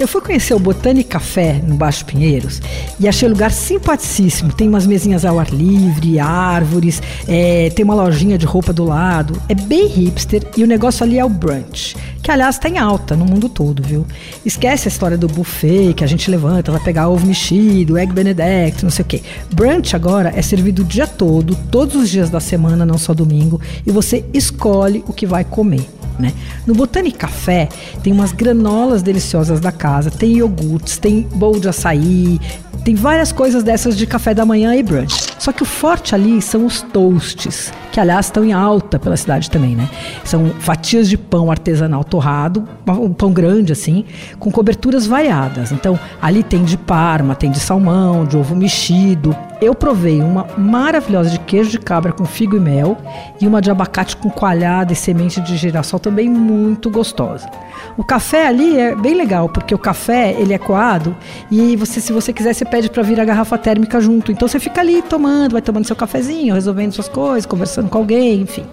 Eu fui conhecer o Botânico Café no Baixo Pinheiros e achei o lugar simpaticíssimo. Tem umas mesinhas ao ar livre, árvores, é, tem uma lojinha de roupa do lado. É bem hipster e o negócio ali é o brunch, que aliás está em alta no mundo todo, viu? Esquece a história do buffet que a gente levanta, vai pegar ovo mexido, egg benedict, não sei o quê. Brunch agora é servido o dia todo, todos os dias da semana, não só domingo, e você escolhe o que vai comer. Né? No Botânico Café tem umas granolas deliciosas da casa, tem iogurtes, tem bowl de açaí, tem várias coisas dessas de café da manhã e brunch. Só que o forte ali são os toasts, que aliás estão em alta pela cidade também, né? São fatias de pão artesanal torrado, um pão grande assim, com coberturas variadas. Então, ali tem de parma, tem de salmão, de ovo mexido. Eu provei uma maravilhosa de queijo de cabra com figo e mel e uma de abacate com coalhada e semente de girassol também muito gostosa. O café ali é bem legal, porque o café ele é coado e você, se você quiser, você pede para vir a garrafa térmica junto. Então você fica ali tomando, vai tomando seu cafezinho, resolvendo suas coisas, conversando com alguém, enfim.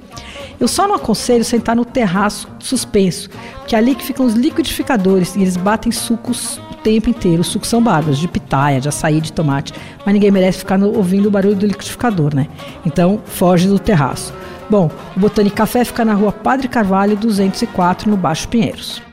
Eu só não aconselho sentar no terraço suspenso, porque é ali que ficam os liquidificadores e eles batem sucos o tempo inteiro. Os sucos são bárbaros, de pitaia, de açaí, de tomate, mas ninguém merece ficar no, ouvindo o barulho do liquidificador, né? Então, foge do terraço. Bom, o Botânico Café fica na rua Padre Carvalho 204, no Baixo Pinheiros.